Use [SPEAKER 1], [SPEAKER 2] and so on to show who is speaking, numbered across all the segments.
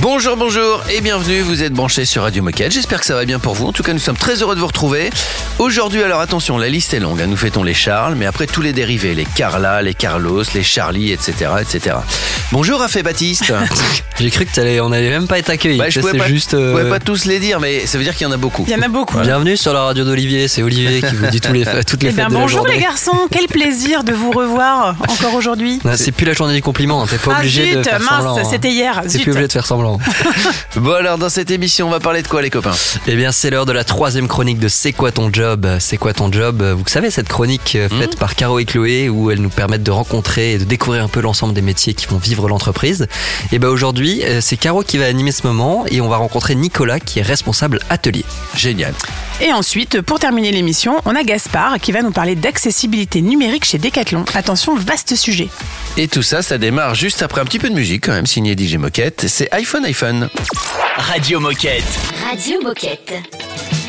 [SPEAKER 1] Bonjour, bonjour et bienvenue, vous êtes branchés sur Radio Moquette, j'espère que ça va bien pour vous, en tout cas nous sommes très heureux de vous retrouver. Aujourd'hui alors attention, la liste est longue, hein. nous fêtons les Charles, mais après tous les dérivés, les Carla, les Carlos, les Charlie, etc. etc. Bonjour Raphaël Baptiste
[SPEAKER 2] J'ai cru que t'allais, on allait même pas être accueillis.
[SPEAKER 1] Bah, je pouvais
[SPEAKER 2] c'est
[SPEAKER 1] pas,
[SPEAKER 2] juste. euh,
[SPEAKER 1] pouvais pas tous les dire, mais ça veut dire qu'il y en a beaucoup.
[SPEAKER 3] Il y en a beaucoup.
[SPEAKER 2] Bienvenue sur la radio d'Olivier, c'est Olivier qui vous dit tous les, toutes les
[SPEAKER 3] Eh
[SPEAKER 2] fêtes
[SPEAKER 3] bien,
[SPEAKER 2] de la
[SPEAKER 3] bonjour les garçons, quel plaisir de vous revoir encore aujourd'hui.
[SPEAKER 2] C'est plus la journée du compliment, hein, t'es pas
[SPEAKER 3] Ah
[SPEAKER 2] obligé
[SPEAKER 3] zut,
[SPEAKER 2] de faire
[SPEAKER 3] mince,
[SPEAKER 2] semblant. hein.
[SPEAKER 3] c'était hier.
[SPEAKER 2] T'es plus obligé de faire semblant.
[SPEAKER 1] Bon alors dans cette émission on va parler de quoi les copains?
[SPEAKER 2] Eh bien, c'est l'heure de la troisième chronique de C'est quoi ton job? C'est quoi ton job? Vous savez, cette chronique euh, faite par Caro et Chloé où elles nous permettent de rencontrer et de découvrir un peu l'ensemble des métiers qui font vivre l'entreprise. Et ben aujourd'hui, euh, c'est Caro qui va animer ce moment et on va rencontrer Nicolas qui est responsable atelier.
[SPEAKER 1] Génial.
[SPEAKER 3] Et ensuite, pour terminer l'émission, on a Gaspard qui va nous parler d'accessibilité numérique chez Decathlon. Attention, vaste sujet.
[SPEAKER 1] Et tout ça, ça démarre juste après un petit peu de musique quand même, signé DJ Moquette, c'est iPhone iPhone.
[SPEAKER 4] Radio Moquette.
[SPEAKER 5] Radio Moquette.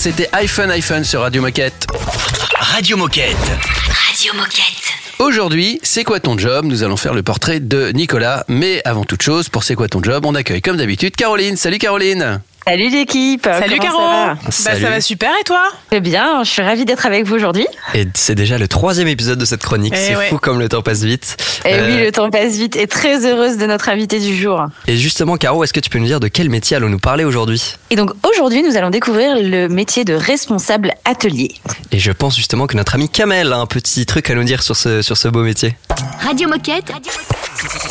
[SPEAKER 1] C'était iPhone iPhone sur Radio Moquette.
[SPEAKER 4] Radio Moquette.
[SPEAKER 5] Radio Moquette.
[SPEAKER 1] Aujourd'hui, c'est quoi ton job? Nous allons faire le portrait de Nicolas. Mais avant toute chose, pour c'est quoi ton job, on accueille comme d'habitude Caroline. Salut Caroline
[SPEAKER 6] Salut l'équipe.
[SPEAKER 3] Salut
[SPEAKER 6] Comment
[SPEAKER 3] Caro
[SPEAKER 6] ça va
[SPEAKER 3] Bah. Ça va super et toi?
[SPEAKER 6] Très bien, je suis ravie d'être avec vous aujourd'hui.
[SPEAKER 2] Et c'est déjà le troisième épisode de cette chronique.
[SPEAKER 3] Eh
[SPEAKER 2] c'est
[SPEAKER 3] ouais.
[SPEAKER 2] fou comme le temps passe vite.
[SPEAKER 6] Et
[SPEAKER 2] Euh,
[SPEAKER 6] oui, le temps passe vite et très heureuse de notre invité du jour.
[SPEAKER 2] Et justement, Caro, est-ce que tu peux nous dire de quel métier allons-nous parler aujourd'hui?
[SPEAKER 6] Et donc aujourd'hui, nous allons découvrir le métier de responsable atelier.
[SPEAKER 2] Et je pense justement que notre ami Kamel a un petit truc à nous dire sur ce, sur ce beau métier.
[SPEAKER 7] Radio Moquette.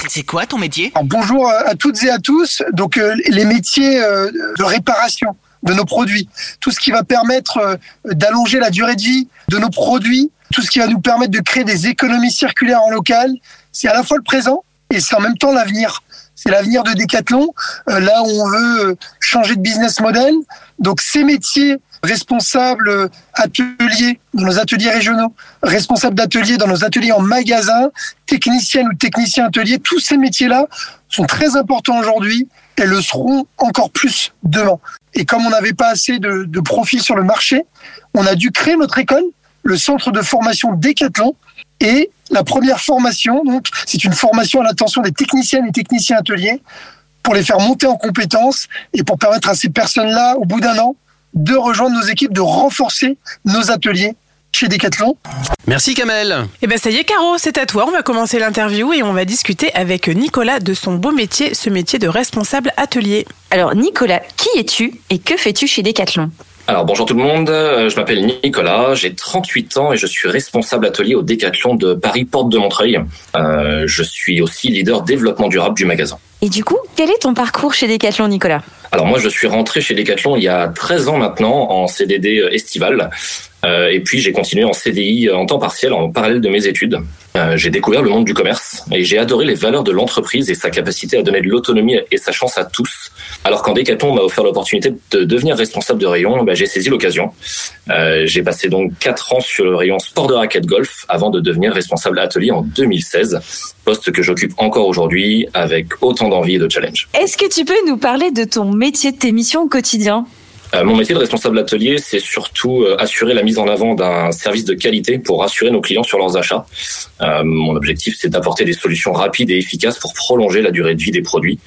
[SPEAKER 4] C'est quoi ton métier?
[SPEAKER 8] Alors, bonjour à toutes et à tous. Donc euh, les métiers euh, de réparation de nos produits, tout ce qui va permettre euh, d'allonger la durée de vie de nos produits, tout ce qui va nous permettre de créer des économies circulaires en local, c'est à la fois le présent et c'est en même temps l'avenir. C'est l'avenir de Decathlon, euh, là où on veut euh, changer de business model. Donc ces métiers responsables ateliers dans nos ateliers régionaux, responsables d'ateliers dans nos ateliers en magasin, techniciennes ou techniciens ateliers, tous ces métiers-là sont très importants aujourd'hui et le seront encore plus demain. Et comme on n'avait pas assez de, de profils sur le marché, on a dû créer notre école, le centre de formation Décathlon. Et la première formation, donc, c'est une formation à l'attention des techniciennes et techniciens ateliers pour les faire monter en compétences et pour permettre à ces personnes-là, au bout d'un an, de rejoindre nos équipes, de renforcer nos ateliers chez Decathlon.
[SPEAKER 1] Merci Kamel.
[SPEAKER 3] Eh ben ça y est Caro, c'est à toi. On va commencer l'interview et on va discuter avec Nicolas de son beau métier, ce métier de responsable atelier.
[SPEAKER 6] Alors Nicolas, qui es-tu et que fais-tu chez Decathlon?
[SPEAKER 9] Alors bonjour tout le monde, Euh, je m'appelle Nicolas, j'ai 38 ans et je suis responsable atelier au Décathlon de Paris Porte de Montreuil. Euh, je suis aussi leader développement durable du magasin.
[SPEAKER 6] Et du coup, quel est ton parcours chez Decathlon Nicolas?
[SPEAKER 9] Alors moi je suis rentré chez Decathlon il y a 13 ans maintenant en CDD estival Euh, et puis j'ai continué en CDI en temps partiel en parallèle de mes études. Euh, j'ai découvert le monde du commerce et j'ai adoré les valeurs de l'entreprise et sa capacité à donner de l'autonomie et sa chance à tous. Alors quand Decathlon m'a offert l'opportunité de devenir responsable de rayon, bah, j'ai saisi l'occasion. Euh, j'ai passé donc quatre ans sur le rayon sport de raquette golf avant de devenir responsable atelier en 2016, poste que j'occupe encore aujourd'hui avec autant d'envie et de challenge.
[SPEAKER 6] Est-ce que tu peux nous parler de ton métier, de tes missions au quotidien?
[SPEAKER 9] Euh, mon métier de responsable atelier, c'est surtout euh, assurer la mise en avant d'un service de qualité pour rassurer nos clients sur leurs achats. Euh, mon objectif, c'est d'apporter des solutions rapides et efficaces pour prolonger la durée de vie des produits.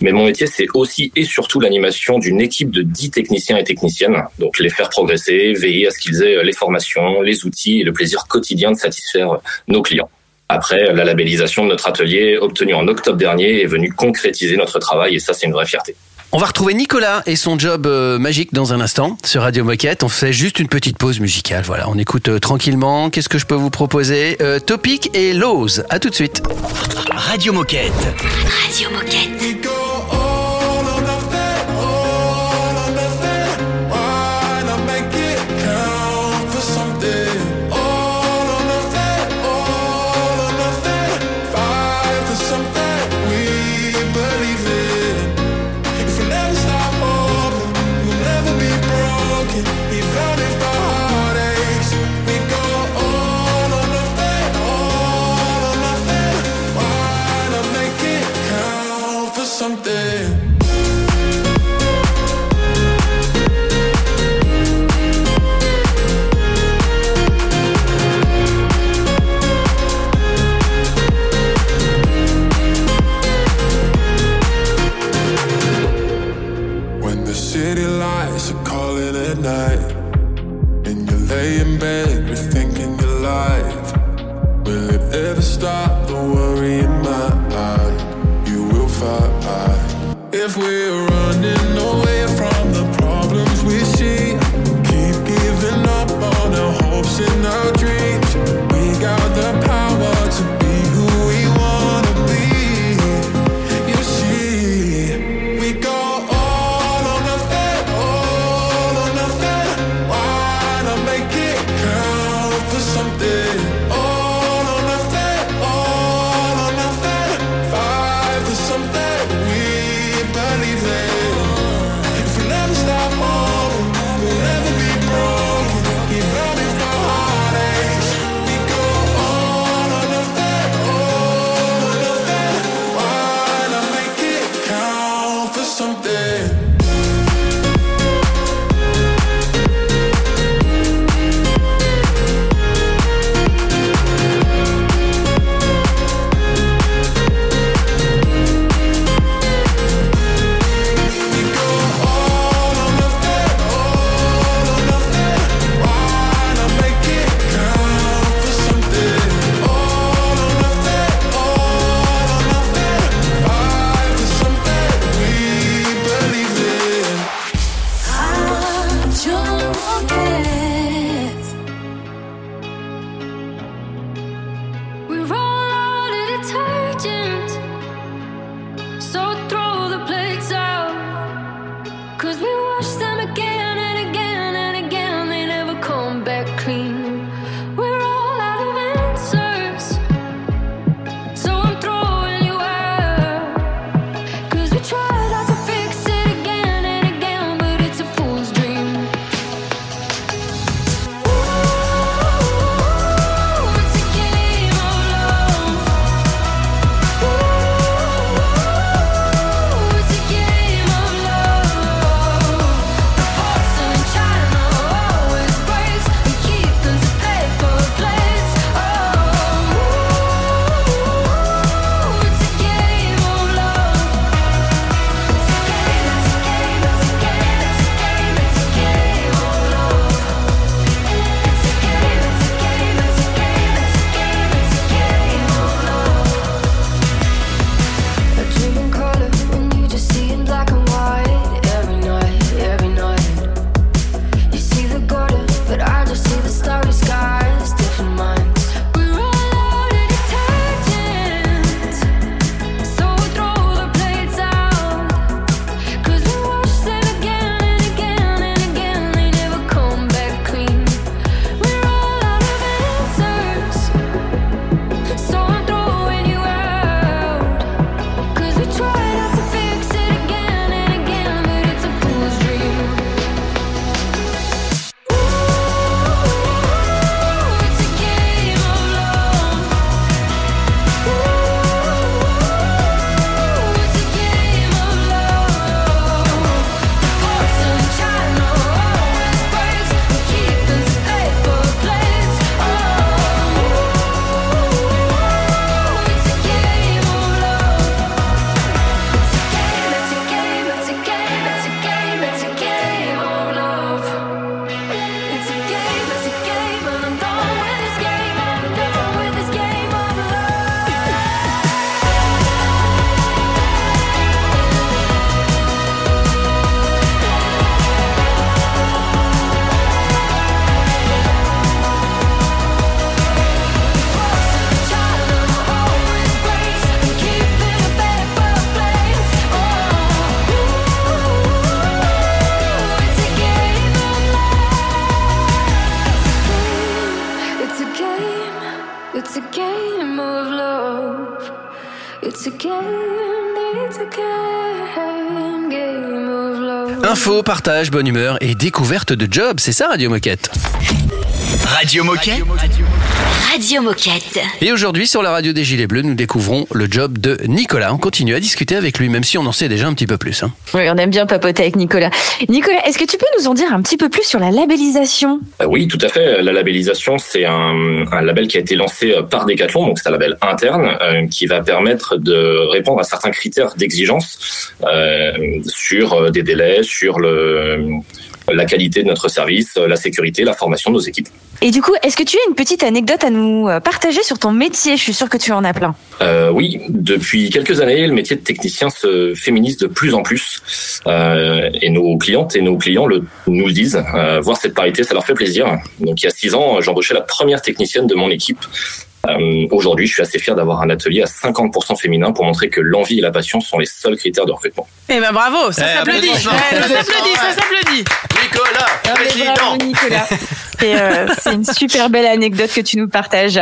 [SPEAKER 9] Mais mon métier, c'est aussi et surtout l'animation d'une équipe de 10 techniciens et techniciennes. Donc les faire progresser, veiller à ce qu'ils aient euh, les formations, les outils et le plaisir quotidien de satisfaire euh, nos clients. Après, la labellisation de notre atelier, obtenue en octobre dernier, est venue concrétiser notre travail et ça, c'est une vraie fierté.
[SPEAKER 1] On va retrouver Nicolas et son job euh, magique dans un instant sur Radio Moquette. On fait juste une petite pause musicale. Voilà, on écoute euh, tranquillement. Qu'est-ce que je peux vous proposer? Euh, Topic et Lowe's. À tout de suite.
[SPEAKER 4] Radio Moquette.
[SPEAKER 7] Radio Moquette.
[SPEAKER 10] If we're
[SPEAKER 1] Info, partage, bonne humeur et découverte de job, c'est ça Radio.
[SPEAKER 4] Radio Moquette?
[SPEAKER 11] Radio Moquette?
[SPEAKER 1] Et aujourd'hui sur la radio des Gilets Bleus, nous découvrons le job de Nicolas. On continue à discuter avec lui, même si on en sait déjà un petit peu plus. hein.
[SPEAKER 6] Oui, on aime bien papoter avec Nicolas. Nicolas, est-ce que tu peux nous en dire un petit peu plus sur la labellisation?
[SPEAKER 9] Euh, Oui, tout à fait. La labellisation, c'est un, un label qui a été lancé euh, par Decathlon, donc c'est un label interne euh, qui va permettre de répondre à certains critères d'exigence euh, sur des délais, sur le, la qualité de notre service, euh, la sécurité, la formation de nos équipes.
[SPEAKER 6] Et du coup, est-ce que tu as une petite anecdote à nous euh, partager sur ton métier? Je suis sûre que tu en as plein.
[SPEAKER 9] Euh, oui, depuis quelques années, le métier de technicien se féminise de plus en plus. Euh, et nos clientes et nos clients le, nous le disent. Euh, voir cette parité, ça leur fait plaisir. Donc il y a six ans, j'embauchais la première technicienne de mon équipe. Euh, Aujourd'hui, je suis assez fier d'avoir un atelier à 50% féminin pour montrer que l'envie et la passion sont les seuls critères de recrutement.
[SPEAKER 3] Eh ben bravo, ça
[SPEAKER 1] Eh,
[SPEAKER 3] s'applaudit. Ouais, ça s'applaudit, ça s'applaudit.
[SPEAKER 1] Nicolas,
[SPEAKER 6] Bravo, Nicolas. C'est euh, c'est une super belle anecdote que tu nous partages.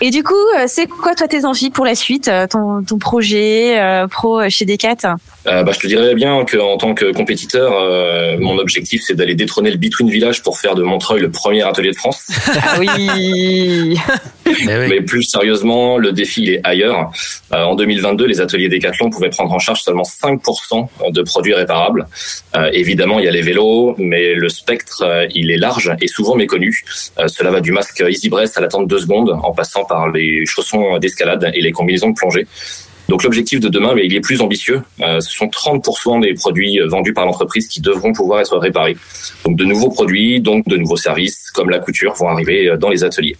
[SPEAKER 6] Et du coup, euh, c'est quoi toi tes envies pour la suite, ton, ton projet euh, pro chez Decat?
[SPEAKER 9] Euh, bah, je te dirais bien qu'en tant que compétiteur, euh, mon objectif c'est d'aller détrôner le Between Village pour faire de Montreuil le premier atelier de France.
[SPEAKER 6] Ah oui.
[SPEAKER 1] Eh oui.
[SPEAKER 9] Mais plus sérieusement, le défi il est ailleurs. Euh, en 2022, les ateliers Decathlon pouvaient prendre en charge seulement 5% de produits réparables. Euh, évidemment, il y a les vélos, mais le spectre euh, il est large et souvent méconnu. Euh, cela va du masque Easy Breast à l'attente de deux secondes, en passant par les chaussons d'escalade et les combinaisons de plongée. Donc l'objectif de demain, mais il est plus ambitieux. Euh, ce sont 30% des produits vendus par l'entreprise qui devront pouvoir être réparés. Donc de nouveaux produits, donc de nouveaux services, comme la couture, vont arriver euh, dans les ateliers.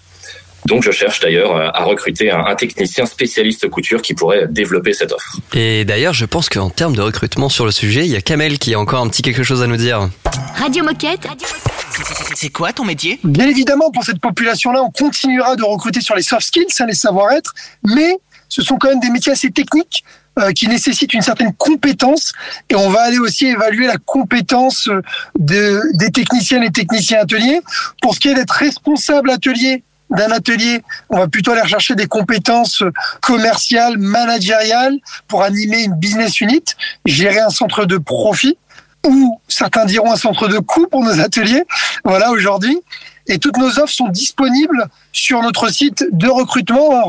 [SPEAKER 9] Donc je cherche d'ailleurs euh, à recruter un, technicien spécialiste couture qui pourrait développer cette offre.
[SPEAKER 2] Et d'ailleurs, je pense qu'en termes de recrutement sur le sujet, il y a Kamel qui a encore un petit quelque chose à nous dire.
[SPEAKER 11] Radio Moquette.
[SPEAKER 4] C'est quoi ton métier?
[SPEAKER 8] Bien évidemment, pour cette population-là, on continuera de recruter sur les soft skills, les savoir-être, mais ce sont quand même des métiers assez techniques euh, qui nécessitent une certaine compétence et on va aller aussi évaluer la compétence euh, de, des techniciennes et techniciens ateliers. Pour ce qui est d'être responsable atelier d'un atelier, on va plutôt aller rechercher des compétences euh, commerciales, managériales pour animer une business unit, gérer un centre de profit ou certains diront un centre de coût pour nos ateliers. Voilà aujourd'hui. Et toutes nos offres sont disponibles sur notre site de recrutement, hein,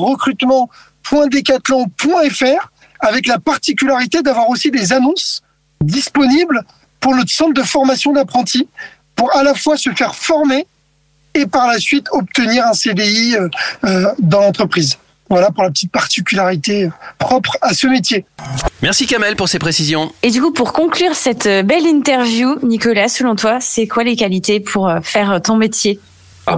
[SPEAKER 8] recrutement.decathlon.fr, avec la particularité d'avoir aussi des annonces disponibles pour notre centre de formation d'apprentis, pour à la fois se faire former et par la suite obtenir un CDI euh, euh, dans l'entreprise. Voilà pour la petite particularité euh, propre à ce métier.
[SPEAKER 1] Merci Kamel pour ces précisions.
[SPEAKER 6] Et du coup, pour conclure cette belle interview, Nicolas, selon toi, c'est quoi les qualités pour faire ton métier?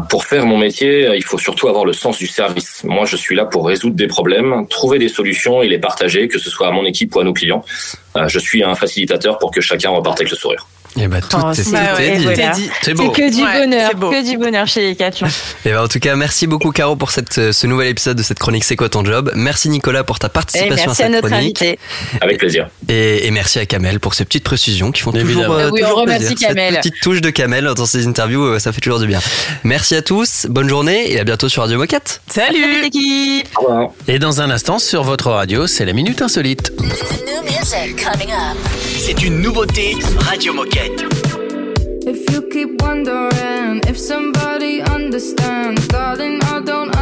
[SPEAKER 9] Pour faire mon métier, il faut surtout avoir le sens du service. Moi, je suis là pour résoudre des problèmes, trouver des solutions et les partager, que ce soit à mon équipe ou à nos clients. Euh, Je suis un facilitateur pour que chacun reparte avec le sourire.
[SPEAKER 2] Et bah tout
[SPEAKER 6] Oh,
[SPEAKER 2] est
[SPEAKER 3] bah ouais,
[SPEAKER 2] dit.
[SPEAKER 3] voilà.
[SPEAKER 1] dit. C'est
[SPEAKER 6] que du
[SPEAKER 3] Ouais,
[SPEAKER 6] bonheur, que du bonheur chez les quatre.
[SPEAKER 2] Et bah en tout cas, merci beaucoup Caro pour cette, euh, ce nouvel épisode de cette chronique C'est quoi ton job? Merci Nicolas pour ta
[SPEAKER 6] Et
[SPEAKER 2] participation à
[SPEAKER 6] merci à
[SPEAKER 2] cette
[SPEAKER 6] notre
[SPEAKER 2] chronique.
[SPEAKER 6] invité.
[SPEAKER 9] Avec plaisir.
[SPEAKER 2] Et, et merci à Kamel pour ces petites précisions qui font
[SPEAKER 1] Évidemment.
[SPEAKER 2] toujours, euh,
[SPEAKER 6] Oui, on
[SPEAKER 2] toujours
[SPEAKER 6] remercie
[SPEAKER 2] plaisir.
[SPEAKER 6] Kamel.
[SPEAKER 2] Cette petite touche de Kamel dans ces interviews, euh, ça fait toujours du bien. Merci à tous, bonne journée et à bientôt sur Radio Moquette.
[SPEAKER 6] Salut
[SPEAKER 3] Salut.
[SPEAKER 6] l'équipe
[SPEAKER 9] Au revoir.
[SPEAKER 1] Et dans un instant, sur votre radio, c'est la Minute Insolite.
[SPEAKER 4] C'est une nouveauté Radio Moquette.
[SPEAKER 5] If you keep wondering if somebody understands, darling, I don't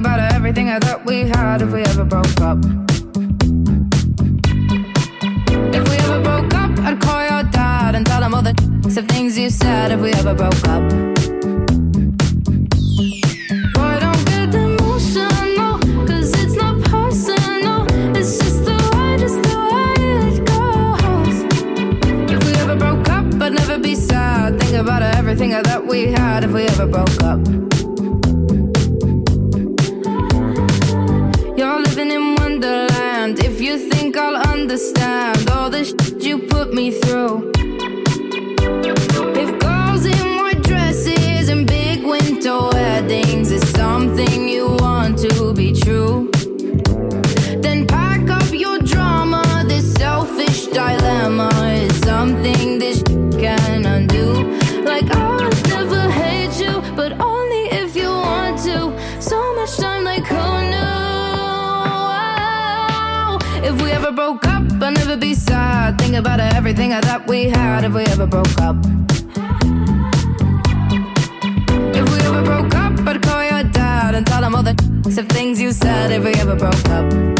[SPEAKER 5] about everything I thought we had if we ever broke up. If we ever broke up, I'd call your dad and tell him all the of things you said if we ever broke up. Boy, don't get emotional, 'cause it's not personal. It's just the way, just the way it goes. If we ever broke up, I'd never be sad. Think about everything I thought we had if we ever broke up. Think I'll understand all the shit you put me through.
[SPEAKER 12] I'll never be sad. Think about everything I thought we had if we ever broke up. If we ever broke up, I'd call your dad and tell him all the of things you said if we ever broke up.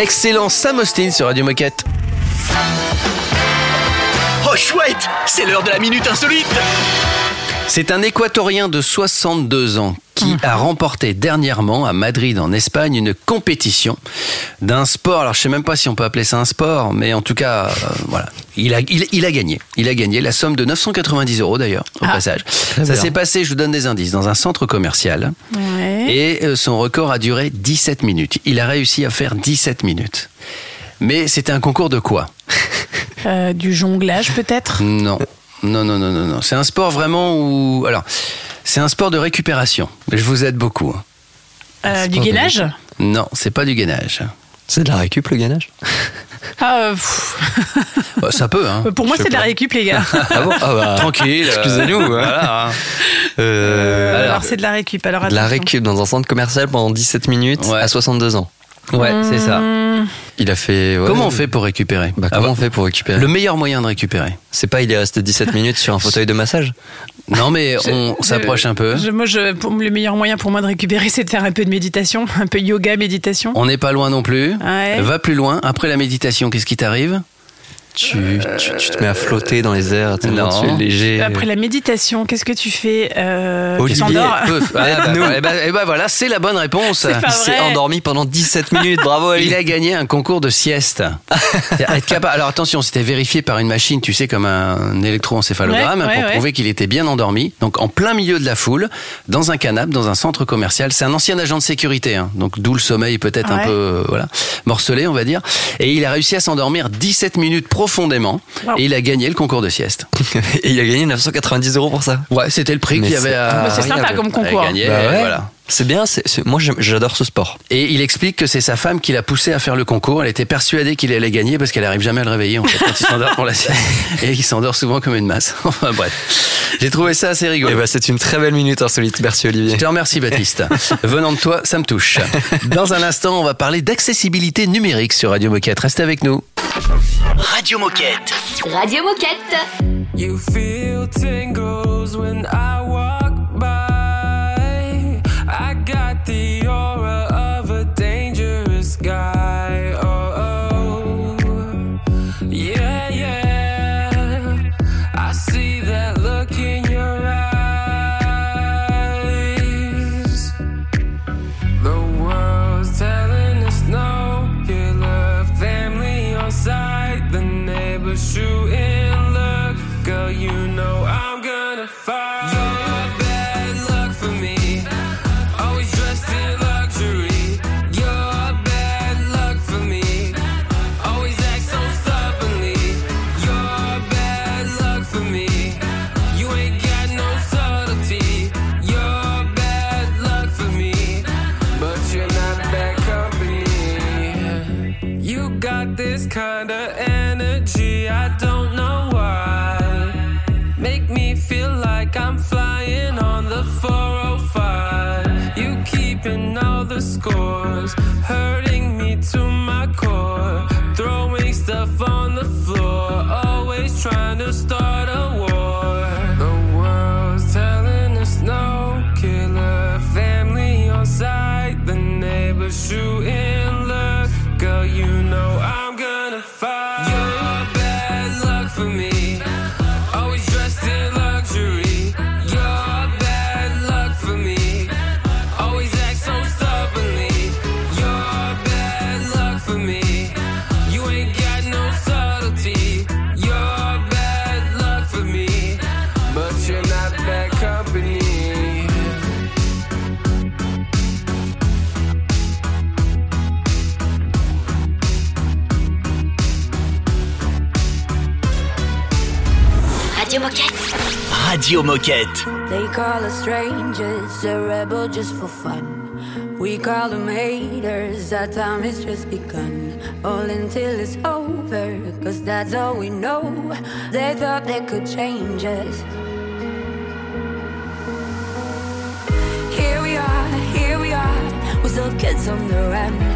[SPEAKER 1] Excellent Sam Austin sur Radio Moquette.
[SPEAKER 13] Oh chouette, c'est l'heure de la minute insolite.
[SPEAKER 1] C'est un Équatorien de 62 ans qui a remporté dernièrement à Madrid en Espagne une compétition d'un sport. Alors je sais même pas si on peut appeler ça un sport, mais en tout cas, euh, voilà, il a, il, il a gagné. Il a gagné la somme de 990 euros d'ailleurs au passage. Ça s'est passé, je vous donne des indices, dans un centre commercial.
[SPEAKER 3] Ouais.
[SPEAKER 1] Et euh, son record a duré 17 minutes. Il a réussi à faire 17 minutes. Mais c'était un concours de quoi?
[SPEAKER 3] Euh, du jonglage peut-être?
[SPEAKER 1] Non. Non, non, non, non, non. C'est un sport vraiment où. Alors, c'est un sport de récupération. Mais je vous aide beaucoup. hein.
[SPEAKER 3] Euh, Du gainage?
[SPEAKER 1] Non, c'est pas du gainage.
[SPEAKER 2] C'est de la récup le gainage
[SPEAKER 3] Ah, euh.
[SPEAKER 1] Bah, ça peut, hein.
[SPEAKER 3] Pour moi, c'est de la récup, les gars.
[SPEAKER 2] Ah bon Ah bah,
[SPEAKER 1] Tranquille. euh,
[SPEAKER 2] Excusez-nous. hein.
[SPEAKER 1] Voilà. hein.
[SPEAKER 2] Euh,
[SPEAKER 3] Alors, c'est de la récup. Alors,
[SPEAKER 2] de la récup dans un centre commercial pendant 17 minutes
[SPEAKER 1] Ouais.
[SPEAKER 2] à 62 ans.
[SPEAKER 1] Ouais, c'est ça.
[SPEAKER 2] Il a fait. ouais.
[SPEAKER 1] Comment on fait pour récupérer
[SPEAKER 2] Bah,
[SPEAKER 1] Ah,
[SPEAKER 2] comment
[SPEAKER 1] bah,
[SPEAKER 2] on fait pour récupérer
[SPEAKER 1] Le meilleur moyen de récupérer.
[SPEAKER 2] C'est pas il est resté 17 minutes sur un fauteuil de massage?
[SPEAKER 1] Non, mais on s'approche un peu.
[SPEAKER 3] je- moi, je, pour- le meilleur moyen pour moi de récupérer, c'est de faire un peu de méditation, un peu yoga, méditation.
[SPEAKER 1] On n'est pas loin non plus.
[SPEAKER 3] Ouais.
[SPEAKER 1] Va plus loin. Après la méditation, qu'est-ce qui t'arrive?
[SPEAKER 2] Tu, tu, tu te mets à flotter dans les airs,
[SPEAKER 1] Non.
[SPEAKER 2] tu es léger.
[SPEAKER 3] Après la méditation, qu'est-ce que tu fais euh, Tu
[SPEAKER 2] Olivier,
[SPEAKER 3] t'endors
[SPEAKER 1] Peu- Ah, bah,
[SPEAKER 2] Aide-nous.
[SPEAKER 1] eh ben- eh ben voilà, c'est la bonne réponse.
[SPEAKER 2] Il s'est endormi pendant 17 minutes, bravo
[SPEAKER 1] Il
[SPEAKER 2] Ali.
[SPEAKER 1] a gagné un concours de sieste. Être capable- Alors attention, c'était vérifié par une machine, tu sais, comme un électroencéphalogramme,
[SPEAKER 3] Ouais, ouais,
[SPEAKER 1] pour
[SPEAKER 3] ouais.
[SPEAKER 1] prouver qu'il était bien endormi. Donc en plein milieu de la foule, dans un canapé, dans un centre commercial. C'est un ancien agent de sécurité, hein. donc d'où le sommeil peut-être un peu euh, voilà morcelé, on va dire. Et il a réussi à s'endormir 17 minutes profondément et il a gagné le concours de sieste.
[SPEAKER 2] Et il a gagné 990 euros pour ça.
[SPEAKER 1] Ouais, c'était le prix qu'il y avait à.
[SPEAKER 3] Bah, c'est sympa comme concours.
[SPEAKER 1] à gagner,
[SPEAKER 2] Bah ouais.
[SPEAKER 1] voilà.
[SPEAKER 2] C'est bien, moi j'adore ce sport.
[SPEAKER 1] Et il explique que c'est sa femme qui l'a poussé à faire le concours. Elle était persuadée qu'il allait gagner parce qu'elle arrive jamais à le réveiller en fait quand il s'endort pour la sieste. Et il s'endort souvent comme une masse. Enfin bref. J'ai trouvé ça assez rigolo.
[SPEAKER 2] Et bah, c'est une très belle minute insolite. Merci Olivier.
[SPEAKER 1] Je te remercie Baptiste. Venant de toi, ça me touche. Dans un instant, on va parler d'accessibilité numérique sur Radio Moquette. Restez avec nous.
[SPEAKER 13] Radio Moquette.
[SPEAKER 14] Radio Moquette.
[SPEAKER 12] You feel tingles when I walk fire. Scores,
[SPEAKER 14] Radio Moquette.
[SPEAKER 5] They call us strangers, a rebel just for fun. We call them haters, our time has just begun. All until it's over, cause that's all we know. They thought they could change us. Here we are, here we are, we're still kids on the run.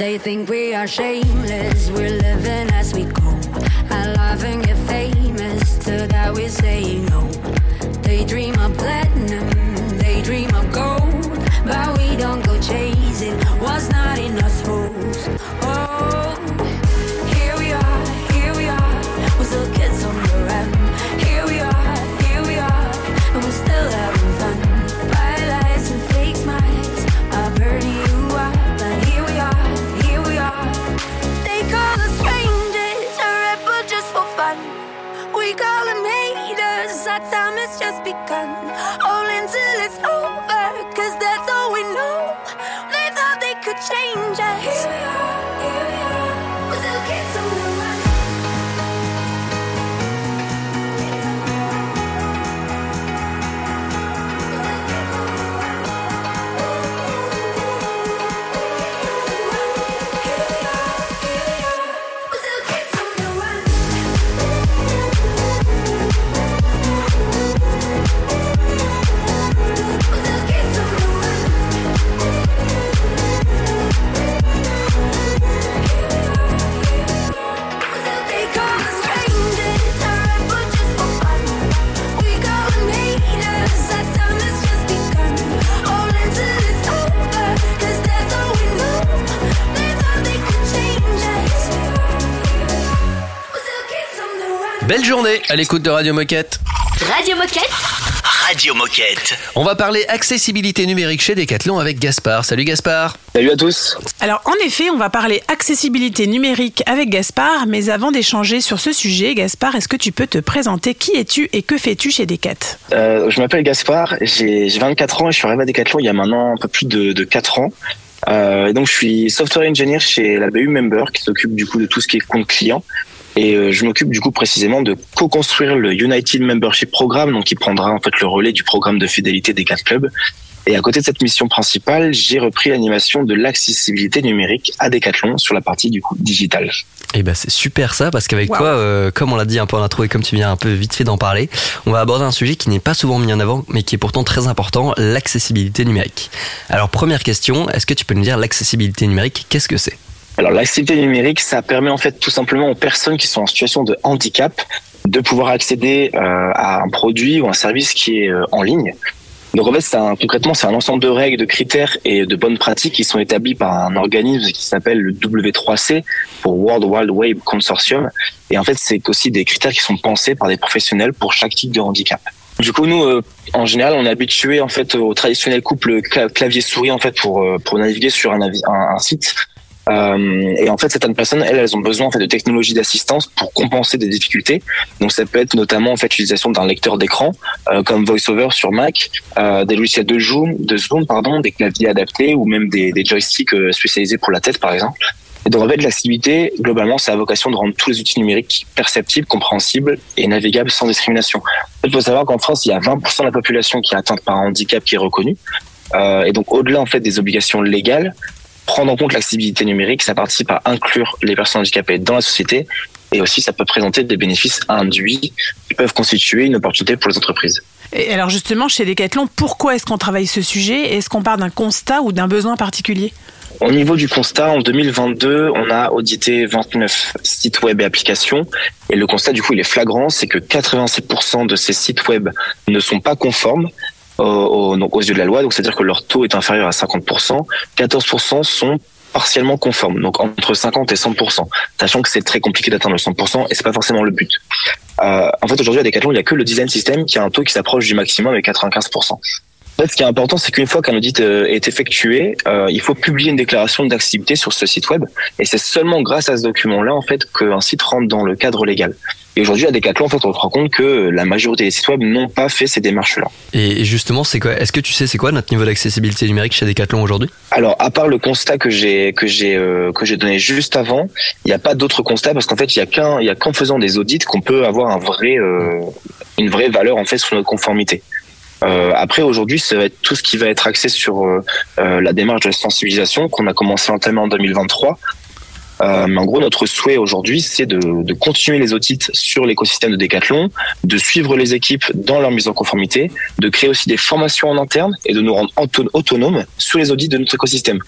[SPEAKER 5] They think we are shameless, we're living as we go. I and get famous, to that we say
[SPEAKER 1] journée à l'écoute de Radio Moquette.
[SPEAKER 11] Radio Moquette.
[SPEAKER 4] Radio Moquette.
[SPEAKER 1] On va parler accessibilité numérique chez Decathlon avec Gaspard. Salut Gaspard.
[SPEAKER 15] Salut à tous.
[SPEAKER 3] Alors en effet, on va parler accessibilité numérique avec Gaspard, mais avant d'échanger sur ce sujet, Gaspard, est-ce que tu peux te présenter? Qui es-tu et que fais-tu chez Decat
[SPEAKER 15] Euh, je m'appelle Gaspard, j'ai j'ai 24 ans et je suis arrivé à Decathlon il y a maintenant un peu plus de, de 4 ans. Euh, et donc je suis software engineer chez la BU Member qui s'occupe du coup de tout ce qui est compte client. Et euh, je m'occupe du coup précisément de co-construire le United Membership Programme, donc qui prendra en fait le relais du programme de fidélité des quatre clubs. Et à côté de cette mission principale, j'ai repris l'animation de l'accessibilité numérique à Decathlon sur la partie du coup digitale.
[SPEAKER 2] Et ben c'est super ça parce qu'avec
[SPEAKER 15] Wow.
[SPEAKER 2] toi, euh, comme on l'a dit un peu en intro et comme tu viens un peu vite fait d'en parler, on va aborder un sujet qui n'est pas souvent mis en avant mais qui est pourtant très important, l'accessibilité numérique. Alors première question, est-ce que tu peux nous dire l'accessibilité numérique, qu'est-ce que c'est?
[SPEAKER 15] Alors l'accessibilité numérique, ça permet en fait tout simplement aux personnes qui sont en situation de handicap de pouvoir accéder euh, à un produit ou un service qui est euh, en ligne. Donc en fait, c'est un, concrètement, c'est un ensemble de règles, de critères et de bonnes pratiques qui sont établis par un organisme qui s'appelle le W3C pour World Wide Web Consortium. Et en fait, c'est aussi des critères qui sont pensés par des professionnels pour chaque type de handicap. Du coup, nous, euh, en général, on est habitué en fait au traditionnel couple cla- clavier-souris en fait pour euh, pour naviguer sur un, un site. Euh, et en fait, certaines personnes, elles, elles ont besoin en fait de technologies d'assistance pour compenser des difficultés. Donc, ça peut être notamment en fait l'utilisation d'un lecteur d'écran, euh, comme VoiceOver sur Mac, euh, des logiciels de Zoom, de Zoom, pardon, des claviers adaptés ou même des, des joysticks spécialisés pour la tête, par exemple. Et donc, en fait, l'accessibilité, globalement, ça a vocation de rendre tous les outils numériques perceptibles, compréhensibles et navigables sans discrimination. Il faut savoir qu'en France, il y a 20% de la population qui est atteinte par un handicap qui est reconnu. Et donc, au-delà en fait des obligations légales, prendre en compte l'accessibilité numérique, ça participe à inclure les personnes handicapées dans la société et aussi ça peut présenter des bénéfices induits qui peuvent constituer une opportunité pour les entreprises.
[SPEAKER 3] Et alors justement, chez Decathlon, pourquoi est-ce qu'on travaille ce sujet? Est-ce qu'on part d'un constat ou d'un besoin particulier?
[SPEAKER 15] Au niveau du constat, en 2022, on a audité 29 sites web et applications. Et le constat, du coup, il est flagrant, c'est que 87% de ces sites web ne sont pas conformes aux yeux de la loi. Donc, c'est-à-dire que leur taux est inférieur à 50%. 14% sont partiellement conformes, donc entre 50 et 100%, sachant que c'est très compliqué d'atteindre le 100% et c'est pas forcément le but. Euh, en fait, aujourd'hui, à Decathlon, il n'y a que le design system qui a un taux qui s'approche du maximum avec 95%. En fait, ce qui est important, c'est qu'une fois qu'un audit euh, est effectué, euh, il faut publier une déclaration d'accessibilité sur ce site web. Et c'est seulement grâce à ce document-là, en fait, qu'un site rentre dans le cadre légal. Et aujourd'hui, à Decathlon, en fait, on se rend compte que la majorité des sites web n'ont pas fait ces démarches-là.
[SPEAKER 2] Et justement, c'est quoi Est-ce que tu sais c'est quoi notre niveau d'accessibilité numérique chez Decathlon aujourd'hui?
[SPEAKER 15] Alors, à part le constat que j'ai que j'ai euh, que j'ai donné juste avant, il n'y a pas d'autre constat parce qu'en fait, il y a qu'un il y a qu'en faisant des audits qu'on peut avoir un vrai euh, une vraie valeur en fait sur notre conformité. Euh, après, aujourd'hui, ça va être tout ce qui va être axé sur euh, euh, la démarche de sensibilisation qu'on a commencé à entamer en 2023. Euh, mais en gros, notre souhait aujourd'hui, c'est de, de continuer les audits sur l'écosystème de Decathlon, de suivre les équipes dans leur mise en conformité, de créer aussi des formations en interne et de nous rendre auto- autonomes sur les audits de notre écosystème.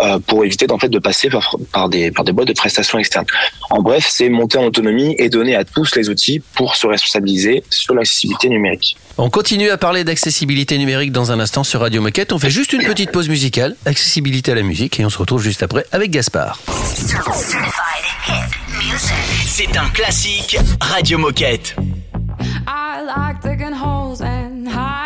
[SPEAKER 15] Euh, pour éviter en fait de passer par, par des par des boîtes de prestations externes. En bref, c'est monter en autonomie et donner à tous les outils pour se responsabiliser sur l'accessibilité numérique.
[SPEAKER 1] On continue à parler d'accessibilité numérique dans un instant sur Radio Moquette. On fait juste une petite pause musicale, accessibilité à la musique, et on se retrouve juste après avec Gaspard.
[SPEAKER 4] C'est un classique Radio Moquette.
[SPEAKER 5] I like digging holes and hiding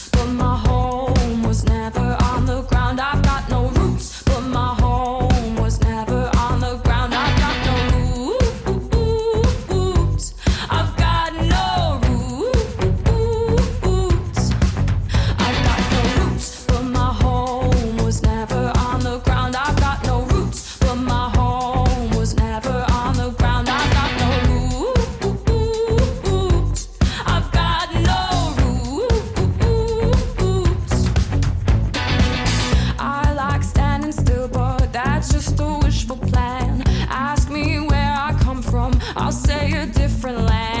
[SPEAKER 5] say a
[SPEAKER 12] different language.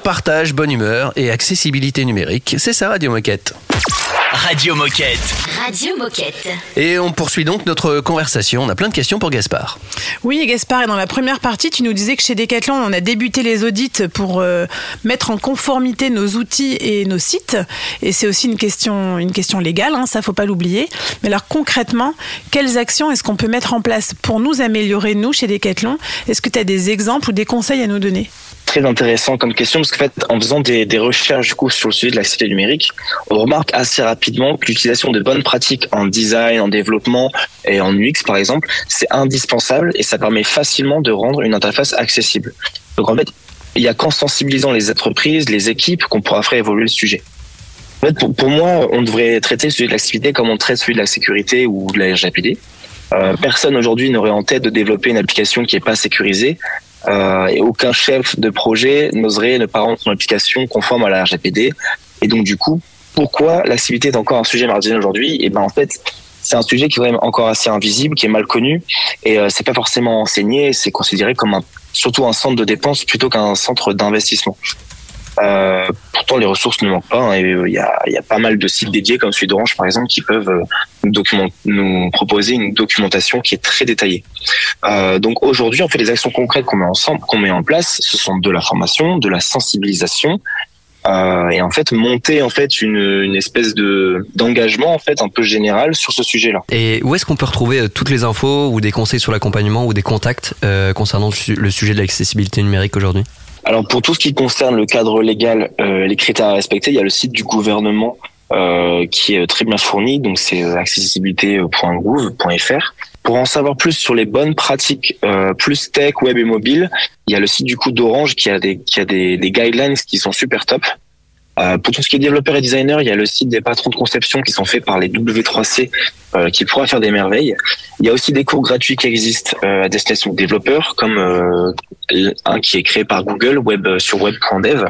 [SPEAKER 1] Partage, bonne humeur et accessibilité numérique, c'est ça Radio Moquette.
[SPEAKER 13] Radio Moquette.
[SPEAKER 14] Radio Moquette.
[SPEAKER 1] Et on poursuit donc notre conversation. On a plein de questions pour Gaspard.
[SPEAKER 3] Oui, Gaspard, et dans la première partie, tu nous disais que chez Decathlon, on a débuté les audits pour euh, mettre en conformité nos outils et nos sites. Et c'est aussi une question, une question légale, hein, ça faut pas l'oublier. Mais alors concrètement, quelles actions est-ce qu'on peut mettre en place pour nous améliorer, nous, chez Decathlon? Est-ce que tu as des exemples ou des conseils à nous donner?
[SPEAKER 15] Très intéressant comme question parce qu'en fait, en faisant des, recherches du coup sur le sujet de la numérique, on remarque assez rapidement que l'utilisation de bonnes pratiques en design, en développement et en UX par exemple, c'est indispensable et ça permet facilement de rendre une interface accessible. Donc en fait, il y a qu'en sensibilisant les entreprises, les équipes qu'on pourra faire évoluer le sujet. En fait, pour, pour moi, on devrait traiter le sujet de l'activité comme on traite celui de la sécurité ou de la RGPD. Euh, personne aujourd'hui n'aurait en tête de développer une application qui n'est pas sécurisée euh, et aucun chef de projet n'oserait ne pas rendre son application conforme à la RGPD. Et donc du coup, pourquoi l'activité est encore un sujet marginal aujourd'hui? Et ben en fait, c'est un sujet qui est quand même encore assez invisible, qui est mal connu et euh, c'est pas forcément enseigné. C'est considéré comme un, surtout un centre de dépenses plutôt qu'un centre d'investissement. Euh, pourtant, les ressources ne manquent pas. hein, et euh, il y, a, y a pas mal de sites dédiés, comme celui d'Orange, par exemple, qui peuvent euh, nous, proposer une documentation qui est très détaillée. Euh, donc aujourd'hui, on fait des actions concrètes qu'on met ensemble, qu'on met en place. Ce sont de la formation, de la sensibilisation, et en fait monter en fait une, une espèce de d'engagement en fait un peu général sur ce sujet-là.
[SPEAKER 2] Et où est-ce qu'on peut retrouver toutes les infos ou des conseils sur l'accompagnement ou des contacts concernant le sujet de l'accessibilité numérique aujourd'hui?
[SPEAKER 15] Alors pour tout ce qui concerne le cadre légal, euh, les critères à respecter, il y a le site du gouvernement euh, qui est très bien fourni, donc c'est euh, accessibilité.gouv.fr. Pour en savoir plus sur les bonnes pratiques, euh, plus tech, web et mobile, il y a le site du coup d'Orange qui a des qui a des, des guidelines qui sont super top. Euh, pour tout ce qui est développeur et designer, il y a le site des patrons de conception qui sont faits par les W3C euh, qui pourra faire des merveilles. Il y a aussi des cours gratuits qui existent euh, à destination des développeurs, comme un qui est créé par Google, web sur web.dev.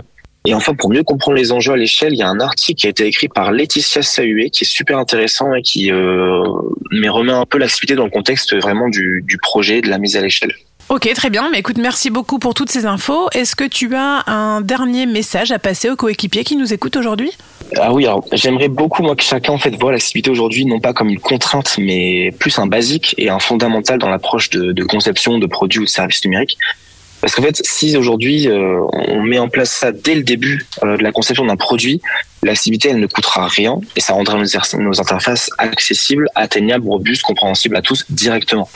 [SPEAKER 15] Et enfin, pour mieux comprendre les enjeux à l'échelle, il y a un article qui a été écrit par Laetitia Sahué, qui est super intéressant et qui mais remet un peu l'activité dans le contexte vraiment du projet, de la mise à l'échelle.
[SPEAKER 3] Ok, très bien. Mais écoute, merci beaucoup pour toutes ces infos. Est-ce que tu as un dernier message à passer aux coéquipiers qui nous écoutent aujourd'hui?
[SPEAKER 15] Ah oui, alors j'aimerais beaucoup moi que chacun en fait voit l'activité aujourd'hui non pas comme une contrainte, mais plus un basique et un fondamental dans l'approche de, conception de produits ou de services numériques. Parce qu'en fait, si aujourd'hui euh, on met en place ça dès le début euh, de la conception d'un produit, l'activité elle ne coûtera rien et ça rendra nos interfaces accessibles, atteignables, robustes, compréhensibles à tous directement.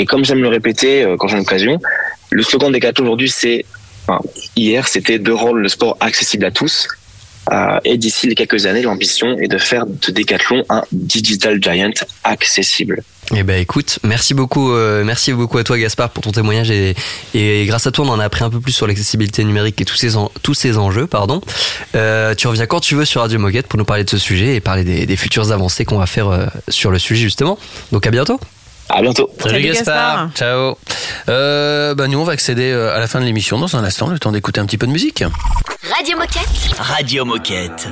[SPEAKER 15] Et comme j'aime le répéter euh, quand j'ai l'occasion, le slogan des Decathlon aujourd'hui c'est, hier c'était de rendre le sport accessible à tous. Euh, et d'ici les quelques années, l'ambition est de faire de Decathlon un digital giant accessible.
[SPEAKER 2] Eh ben écoute, merci beaucoup, euh, merci beaucoup à toi Gaspard pour ton témoignage et, grâce à toi on en a appris un peu plus sur l'accessibilité numérique et tous ces, tous ces enjeux. Pardon. Tu reviens quand tu veux sur Radio Moquette pour nous parler de ce sujet et parler des, des futures avancées qu'on va faire sur le sujet justement. Donc à bientôt.
[SPEAKER 15] À bientôt.
[SPEAKER 1] Salut,
[SPEAKER 3] Salut,
[SPEAKER 1] Gaspard. Ciao. Euh, bah nous on va accéder euh, à la fin de l'émission dans un instant, le temps d'écouter un petit peu de musique.
[SPEAKER 11] Radio Moquette.
[SPEAKER 16] Radio Moquette.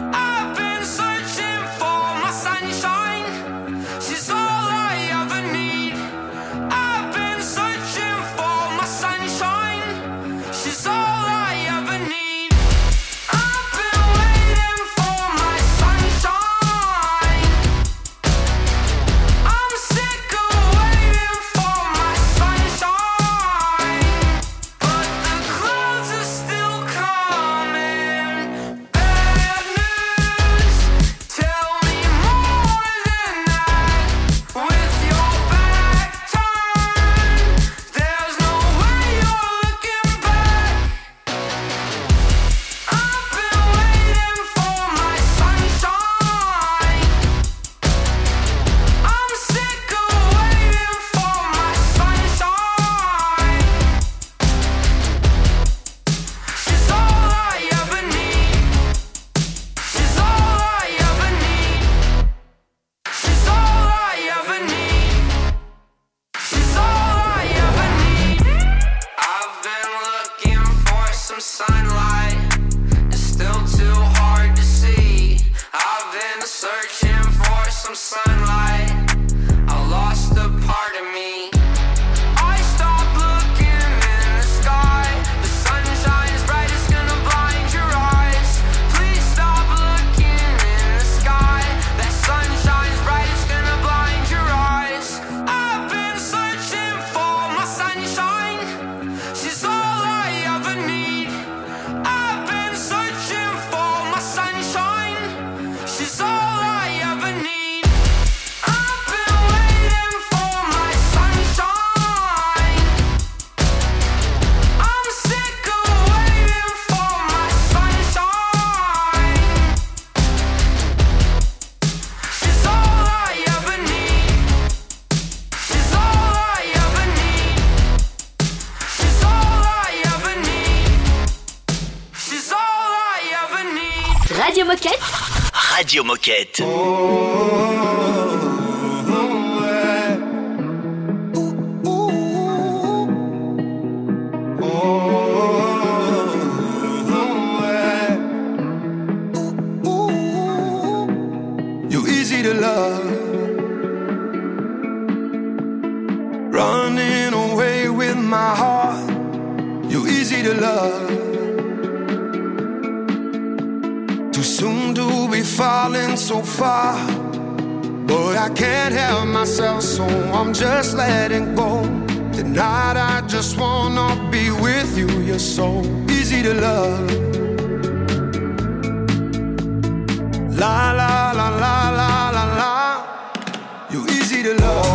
[SPEAKER 16] Falling so far. But I can't help myself, so I'm just letting go. Tonight I just wanna be with you. You're so easy to love. La la la la la la la. You're easy to love.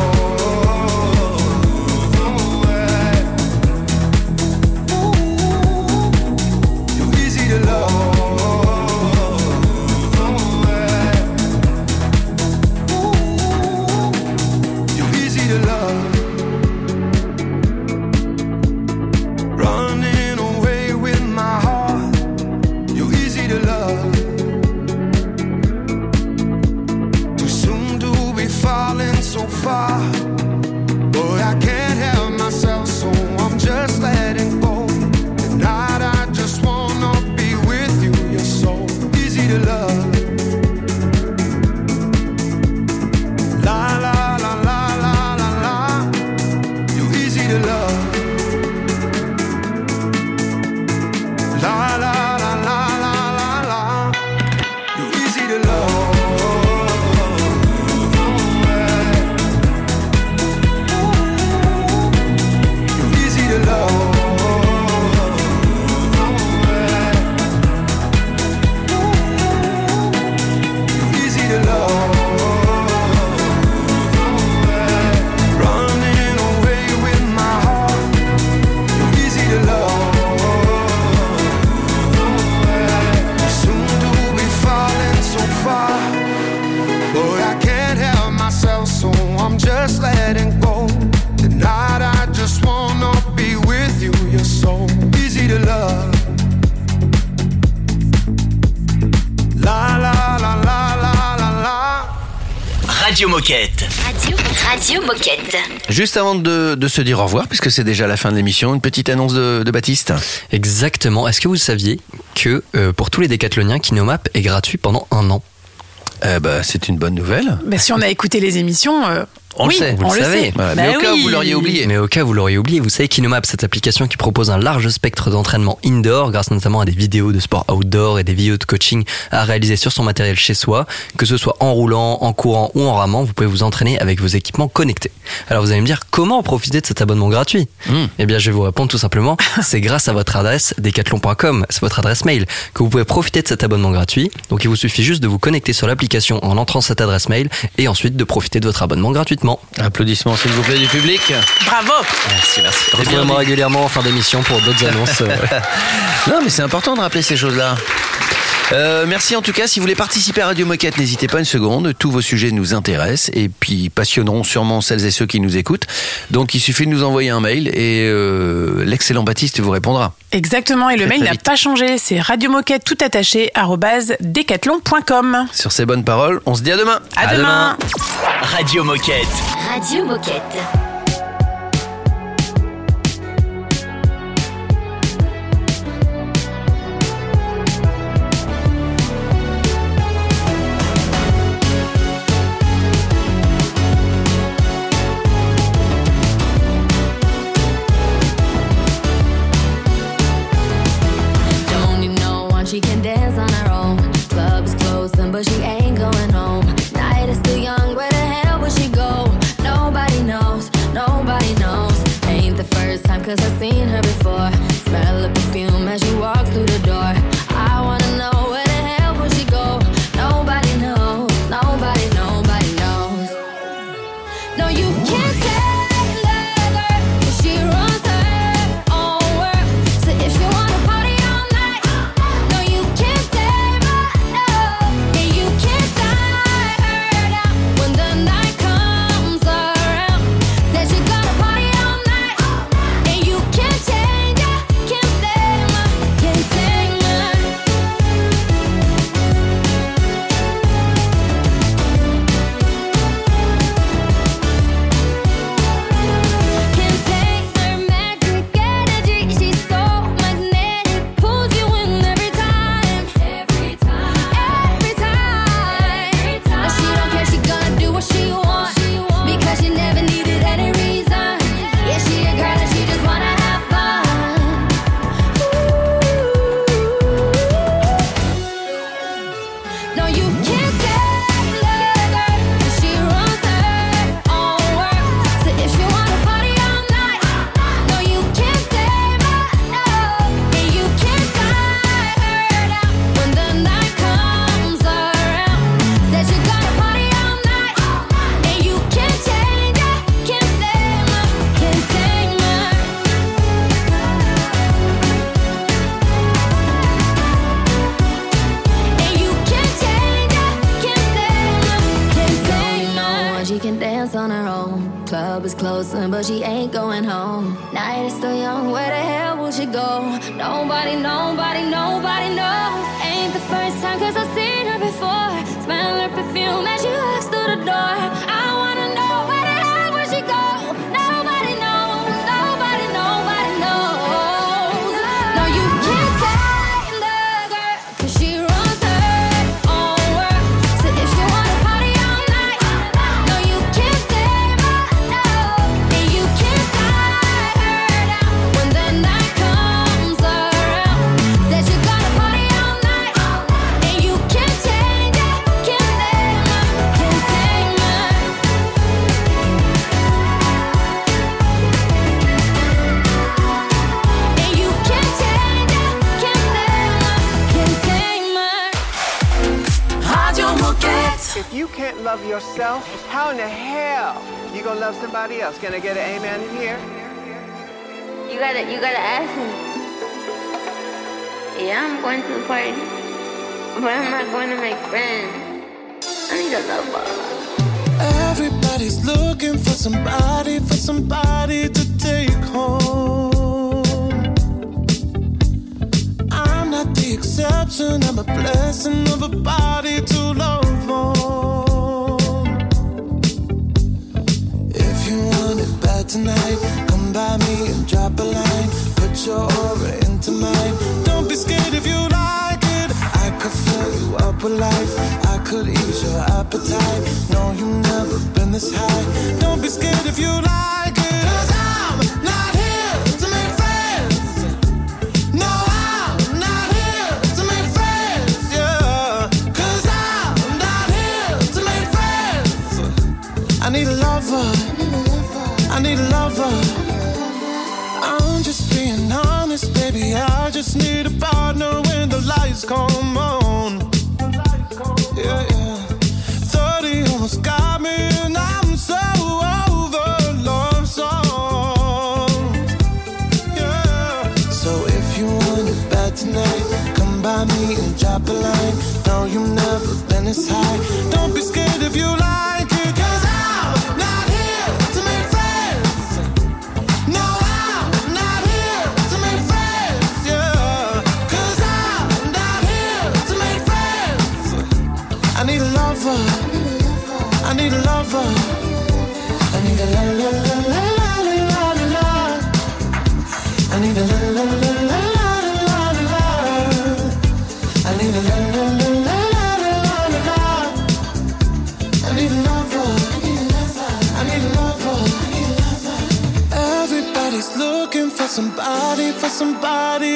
[SPEAKER 13] Radio Moquette.
[SPEAKER 14] Radio, Radio Moquette.
[SPEAKER 1] Juste avant de, de se dire au revoir, puisque c'est déjà la fin de l'émission, une petite annonce de, de Baptiste.
[SPEAKER 2] Exactement. Est-ce que vous saviez que euh, pour tous les décathloniens, Kinomap est gratuit pendant un an?
[SPEAKER 1] Eh ben, c'est une bonne nouvelle.
[SPEAKER 3] Bah, si on a écouté les émissions, euh,
[SPEAKER 1] On
[SPEAKER 3] oui,
[SPEAKER 1] le sait,
[SPEAKER 3] on
[SPEAKER 2] vous le savez.
[SPEAKER 3] sait.
[SPEAKER 1] Voilà,
[SPEAKER 3] Bah
[SPEAKER 1] mais au cas où vous l'auriez oublié.
[SPEAKER 2] Mais au cas où vous l'auriez oublié, vous savez Kinomap, cette application qui propose un large spectre d'entraînement indoor grâce notamment à des vidéos de sport outdoor et des vidéos de coaching à réaliser sur son matériel chez soi, que ce soit en roulant, en courant ou en ramant, vous pouvez vous entraîner avec vos équipements connectés. Alors vous allez me dire comment profiter de cet abonnement gratuit?
[SPEAKER 1] Hmm.
[SPEAKER 2] Eh bien je vais vous répondre tout simplement, c'est grâce à votre adresse decathlon.com, c'est votre adresse mail que vous pouvez profiter de cet abonnement gratuit. Donc il vous suffit juste de vous connecter sur l'application en entrant cette adresse mail et ensuite de profiter de votre abonnement gratuitement.
[SPEAKER 1] Applaudissements s'il vous plaît du public.
[SPEAKER 3] Bravo.
[SPEAKER 2] Merci, merci. Retrouvez-moi régulièrement en fin d'émission pour d'autres annonces. euh.
[SPEAKER 1] Non, mais c'est important de rappeler ces choses-là. Euh, merci en tout cas. Si vous voulez participer à Radio Moquette, n'hésitez pas une seconde. Tous vos sujets nous intéressent et puis passionneront sûrement celles et ceux qui nous écoutent. Donc il suffit de nous envoyer un mail et euh, l'excellent Baptiste vous répondra.
[SPEAKER 3] Exactement, et le mail n'a pas changé, c'est radiomoquette tout attaché decathlon.com.
[SPEAKER 1] Sur ces bonnes paroles, on se dit à demain.
[SPEAKER 3] À, demain.
[SPEAKER 13] Radio Moquette.
[SPEAKER 14] Radio Moquette.
[SPEAKER 5] She can dance her own. Club is closing, but she ain't going home. Night is still young, where the hell will she go? Nobody, nobody, nobody knows. Ain't the first time, cause I've seen her before. Smell her perfume as she walks through the door. I
[SPEAKER 17] love yourself, how in the hell you gonna love somebody else? Can I get an amen in here?
[SPEAKER 18] You gotta, you gotta ask me. Yeah, I'm going to the party, but I'm not going to make friends. I need a lover.
[SPEAKER 19] Everybody's looking for somebody, for somebody to take home. I'm not the exception, I'm a blessing of a body to love on. Tonight, come by me and drop a line. Put your aura into mine. Don't be scared if you like it. I could fill you up with life. I could ease your appetite. No, you've never been this high. Don't be scared if you like it. Just need a partner when the lights come on. Yeah, yeah. 30 almost got me, and I'm so over love songs. Yeah. So if you want it bad tonight, come by me and drop a line. No, you've never been this high. Don't be scared if you like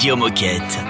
[SPEAKER 14] Radio Moquette.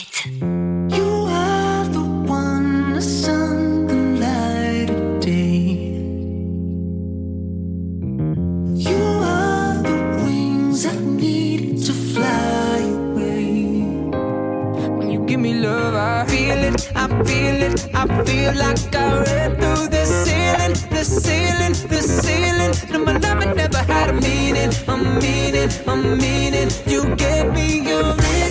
[SPEAKER 20] I
[SPEAKER 14] feel it, I feel it, I feel like I ran through the ceiling, the ceiling, the ceiling. No, my love never had a meaning, a meaning, a meaning. You gave me your reason.